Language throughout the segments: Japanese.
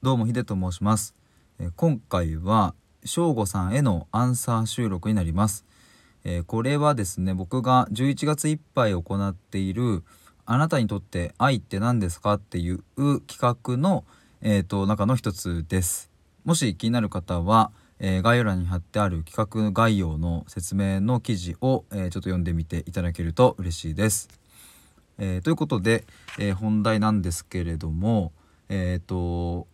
どうもヒデと申します、今回は翔吾さんへのアンサー収録になります、これはですね僕が11月いっぱい行っているあなたにとって愛って何ですかっていう企画のえーと中の一つです。もし気になる方は、概要欄に貼ってある企画概要の説明の記事を、ちょっと読んでみていただけると嬉しいです。えということで、え本題なんですけれどもえっ、と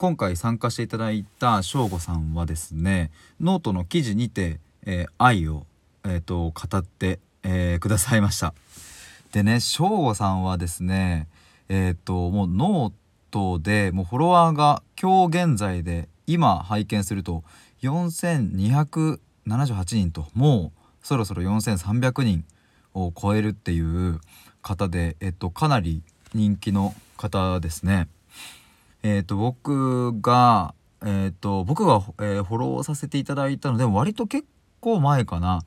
今回参加していただいた翔吾さんはですねノートの記事にて、えー愛を、えー、と語って、えーくださいましたでね翔吾さんはですねえっ、ともうノートでもうフォロワーが今日現在で今拝見すると4278人ともうそろそろ4300人を超えるっていう方で、えっと、かなり人気の方ですね。えっと、僕が、えっと、僕が、えーフォローさせていただいたので割と結構前かな。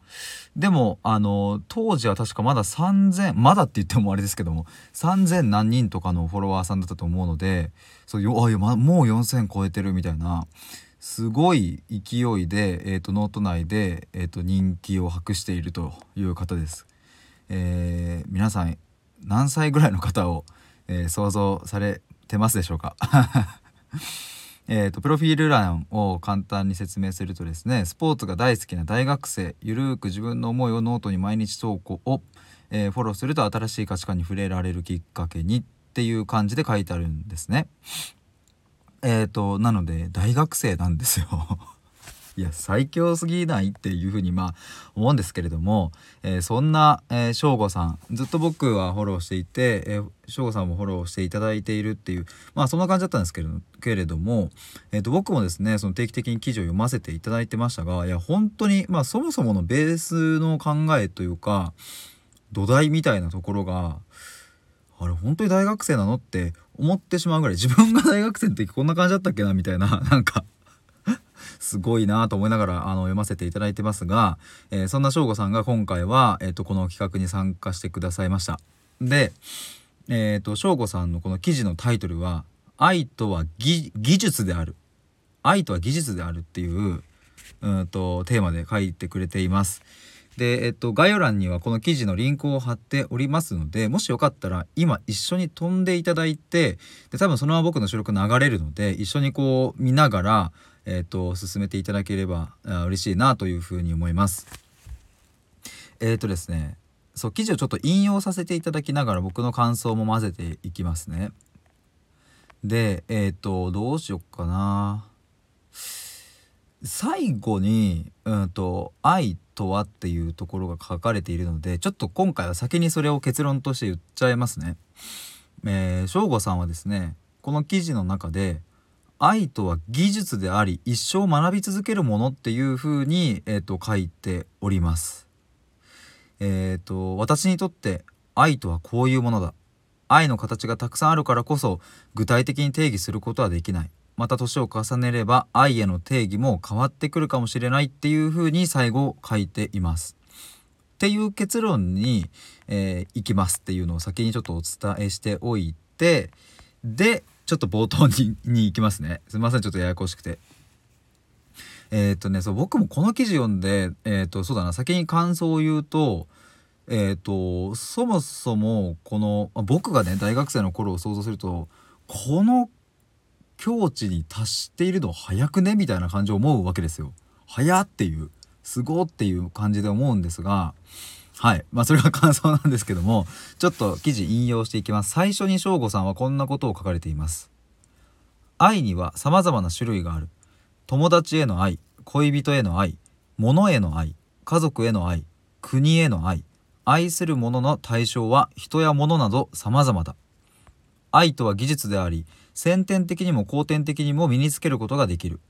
でも、あの、当時は確かまだ3000、まだって言ってもあれですけども、3000何人とかのフォロワーさんだったと思うので、そうよあまもう4000超えてるみたいな、すごい勢いで、えっと、ノート内で、えっと、人気を博しているという方です。え皆さん何歳ぐらいの方を、え想像されてますでしょうか？えーとプロフィール欄を簡単に説明するとですねスポーツが大好きな大学生ゆるーく自分の思いをノートに毎日投稿を、えーフォローすると新しい価値観に触れられるきっかけにっていう感じで書いてあるんですね。えーとなので大学生なんですよ。いや最強すぎないっていうふうにまあ思うんですけれども、えーそんな、えー、翔吾さんずっと僕はフォローしていて、えー、翔吾さんもフォローしていただいているっていうまあそんな感じだったんですけれどけれども、えー、と僕もですねその定期的に記事を読ませていただいてましたがいや本当にまあそもそものベースの考えというか土台みたいなところがあれ本当に大学生なのって思ってしまうぐらい自分が大学生の時こんな感じだったっけなみたいななんかすごいなと思いながらあの読ませていただいてますが、えーそんな翔吾さんが今回は、えー、とこの企画に参加してくださいました。で、えー、と翔吾さんのこの記事のタイトルは「愛とは技技術である」「愛とは技術である」っていううんとテーマで書いてくれています。で、えっと、概要欄にはこの記事のリンクを貼っておりますのでもしよかったら今一緒に飛んでいただいてで多分そのまま僕の収録流れるので一緒にこう見ながら、えっと、進めていただければあ嬉しいなというふうに思います。えっとですねそう記事をちょっと引用させていただきながら僕の感想も混ぜていきますね。でえっとどうしよっかな。最後に「うんと愛とは」っていうところが書かれているのでちょっと今回は先にそれを結論として言っちゃいますね。えー、翔吾さんはですねこの記事の中で「愛とは技術であり一生学び続けるもの」っていうふうに、えー、と書いております。えー、と私にとって愛とはこういうものだ愛の形がたくさんあるからこそ具体的に定義することはできないまた年を重ねれば愛への定義も変わってくるかもしれないっていうふうに最後書いています。っていう結論に、えー行きますっていうのを先にちょっとお伝えしておいてでちょっと冒頭にに行きますねすいませんちょっとややこしくて。えーっとねそう僕もこの記事読んでえーっとそうだな先に感想を言うとえーっとそもそもこの僕がね大学生の頃を想像するとこの境地に達しているの早くね？みたいな感じを思うわけですよ。早っていうすごっていう感じで思うんですがはい。まあそれが感想なんですけどもちょっと記事引用していきます。最初に翔吾さんはこんなことを書かれています。愛には様々な種類がある。友達への愛恋人への愛物への愛家族への愛国への愛愛する者の対象は人や物など様々だ。愛とは技術であり先天的にも後天的にも身につけることができる。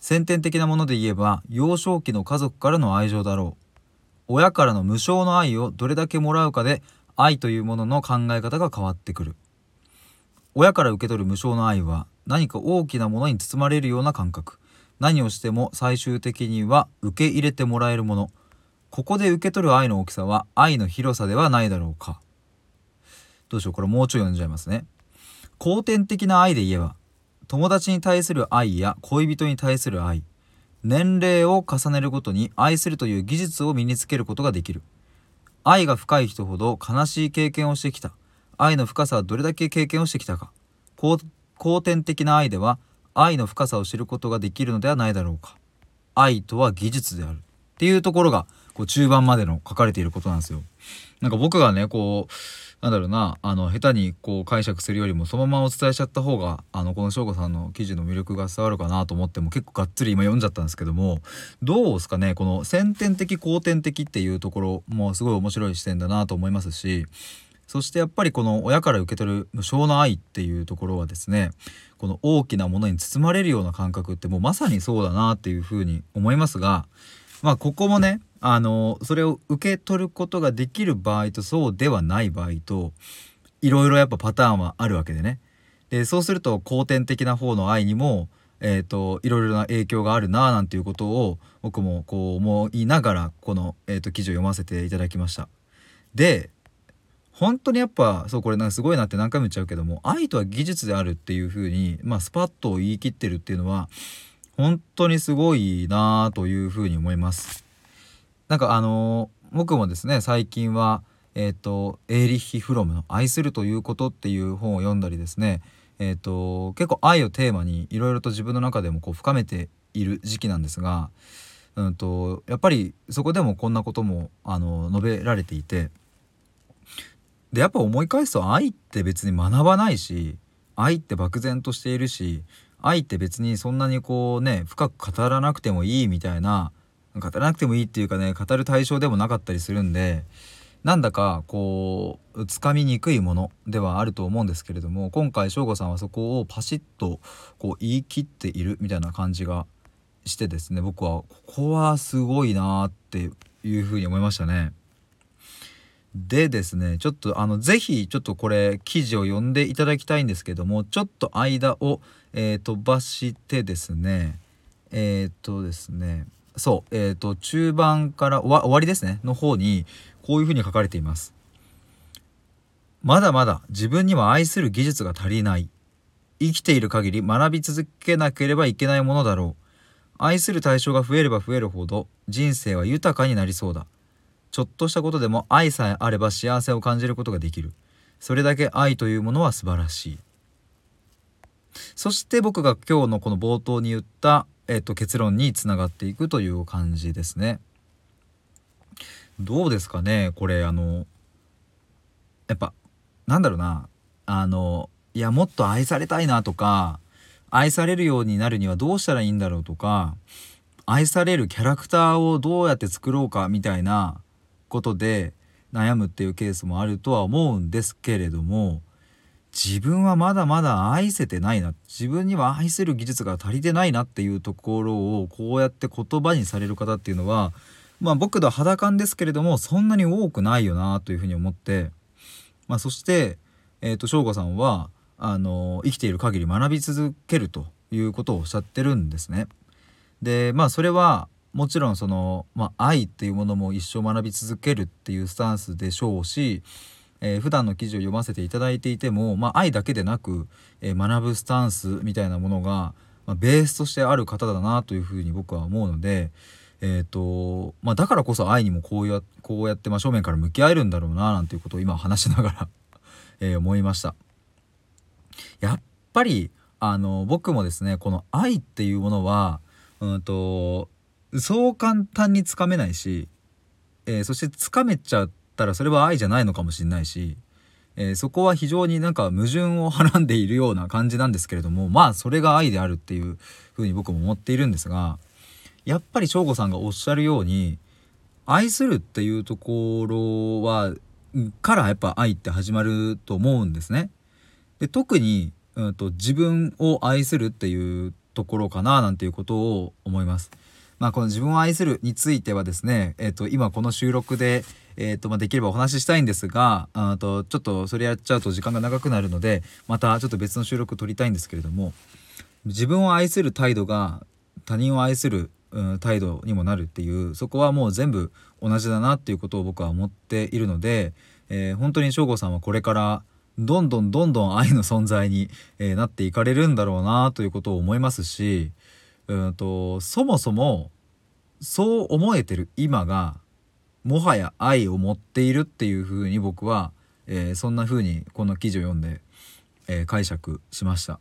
先天的なもので言えば幼少期の家族からの愛情だろう。親からの無償の愛をどれだけもらうかで愛というものの考え方が変わってくる。親から受け取る無償の愛は何か大きなものに包まれるような感覚。何をしても最終的には受け入れてもらえるもの。ここで受け取る愛の大きさは愛の広さではないだろうか。どうしようこれもうちょい読んじゃいますね。後天的な愛で言えば友達に対する愛や恋人に対する愛。年齢を重ねるごとに愛するという技術を身につけることができる。愛が深い人ほど悲しい経験をしてきた。愛の深さはどれだけ経験をしてきたか。後天的な愛では愛の深さを知ることができるのではないだろうか。愛とは技術である。っていうところがこう中盤までの書かれていることなんですよ。なんか僕がねこうなんだろうなあの下手にこう解釈するよりもそのままお伝えしちゃった方があのこの翔吾さんの記事の魅力が伝わるかなと思っても結構がっつり今読んじゃったんですけどもどうですかねこの先天的後天的っていうところもすごい面白い視点だなと思いますしそしてやっぱりこの親から受け取る無償の愛っていうところはですねこの大きなものに包まれるような感覚ってもうまさにそうだなっていうふうに思いますがまあここもねあのそれを受け取ることができる場合とそうではない場合といろいろやっぱパターンはあるわけでねでそうすると後天的な方の愛にもえーと、いろいろな影響があるなあなんていうことを僕もこう思いながらこの、えーと記事を読ませていただきました。で本当にやっぱそうこれなんかすごいなって何回も言っちゃうけども愛とは技術であるっていう風にまあスパッと言い切ってるっていうのは本当にすごいなという風に思います。なんかあの僕もですね最近はえっ、ー、とエーリッヒ・フロムの「愛するということ」っていう本を読んだりですねえっ、ー、と結構愛をテーマにいろいろと自分の中でもこう深めている時期なんですが、うんとやっぱりそこでもこんなこともあの述べられていて。でやっぱ思い返すと愛って別に学ばないし愛って漠然としているし愛って別にそんなにこうね深く語らなくてもいいみたいな語らなくてもいいっていうかね語る対象でもなかったりするんでなんだかこうつかみにくいものではあると思うんですけれども今回省吾さんはそこをパシッとこう言い切っているみたいな感じがしてですね僕はここはすごいなっていうふうに思いましたね。でですねちょっとあの是非ちょっとこれ記事を読んでいただきたいんですけどもちょっと間を、えー、飛ばしてですねえっ、とですねそうえっ、と中盤から終わりですねの方にこういうふうに書かれています。まだまだ自分には愛する技術が足りない。生きている限り学び続けなければいけないものだろう。愛する対象が増えれば増えるほど人生は豊かになりそうだ。ちょっとしたことでも愛さえあれば幸せを感じることができる。それだけ愛というものは素晴らしい。そして僕が今日のこの冒頭に言った、えっと、結論につながっていくという感じですね。どうですかねこれあのやっぱなんだろうな。あのいやもっと愛されたいなとか愛されるようになるにはどうしたらいいんだろうとか愛されるキャラクターをどうやって作ろうかみたいなことで悩むっていうケースもあるとは思うんですけれども自分はまだまだ愛せてないな自分には愛せる技術が足りてないなっていうところをこうやって言葉にされる方っていうのはまあ僕と肌感ですけれどもそんなに多くないよなというふうに思って、まあ、そしてえっ、ー、と省吾さんはあの生きている限り学び続けるということをおっしゃってるんですね。でまあそれはもちろんその、まあ、愛っていうものも一生学び続けるっていうスタンスでしょうし、えー、普段の記事を読ませていただいていても、まあ、愛だけでなく、えー、学ぶスタンスみたいなものが、まあ、ベースとしてある方だなというふうに僕は思うので、えーとまあ、だからこそ愛にもこうやこうやって真正面から向き合えるんだろうななんていうことを今話しながら え思いました。やっぱりあの僕もですねこの愛っていうものはうんとそう簡単につかめないし、えー、そしてつかめちゃったらそれは愛じゃないのかもしれないし、えー、そこは非常になんか矛盾をはらんでいるような感じなんですけれどもまあそれが愛であるっていうふうに僕も思っているんですがやっぱり省吾さんがおっしゃるように愛するっていうところはからやっぱ愛って始まると思うんですね。で特に、うんと、自分を愛するっていうところかななんていうことを思います。まあ、この自分を愛するについてはですね、えー、と今この収録で、えーとまあ、できればお話ししたいんですがあとちょっとそれやっちゃうと時間が長くなるのでまたちょっと別の収録撮りたいんですけれども自分を愛する態度が他人を愛する、うん、態度にもなるっていうそこはもう全部同じだなっていうことを僕は思っているので、えー、本当に省吾さんはこれからどんどんどんどん愛の存在に、えなっていかれるんだろうなということを思いますしうんとそもそもそう思えてる今がもはや愛を持っているっていうふうに僕は、えーそんなふうにこの記事を読んで、えー解釈しました。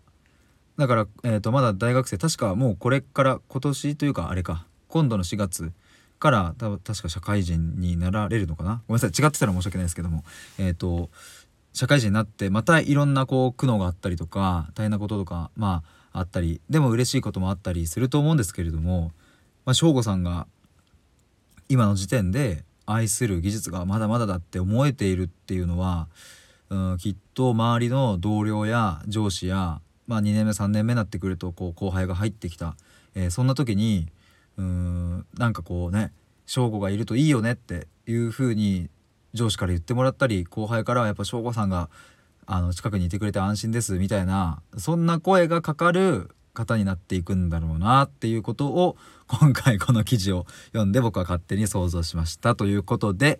だから、えー、とまだ大学生確かもうこれから今年というかあれか今度の4月から多分確か社会人になられるのかな？ごめんなさい違ってたら申し訳ないですけども。えっ、と社会人になってまたいろんなこう苦悩があったりとか大変なこととかまああったりでも嬉しいこともあったりすると思うんですけれども、まあ、省吾さんが今の時点で愛する技術がまだまだだって思えているっていうのは、うん、きっと周りの同僚や上司や、まあ、2年目3年目になってくるとこう後輩が入ってきた、えーそんな時にうんなんかこうね省吾がいるといいよねっていう風に上司から言ってもらったり後輩からはやっぱ省吾さんがあの近くにいてくれて安心ですみたいなそんな声がかかる方になっていくんだろうなっていうことを今回この記事を読んで僕は勝手に想像しましたということで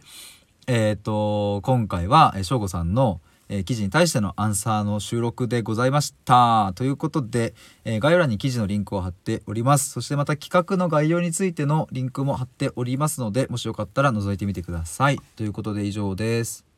えっ、と今回はえー省吾さんの、え記事に対してのアンサーの収録でございましたということで、え概要欄に記事のリンクを貼っております。そしてまた企画の概要についてのリンクも貼っておりますのでもしよかったら覗いてみてください。ということで以上です。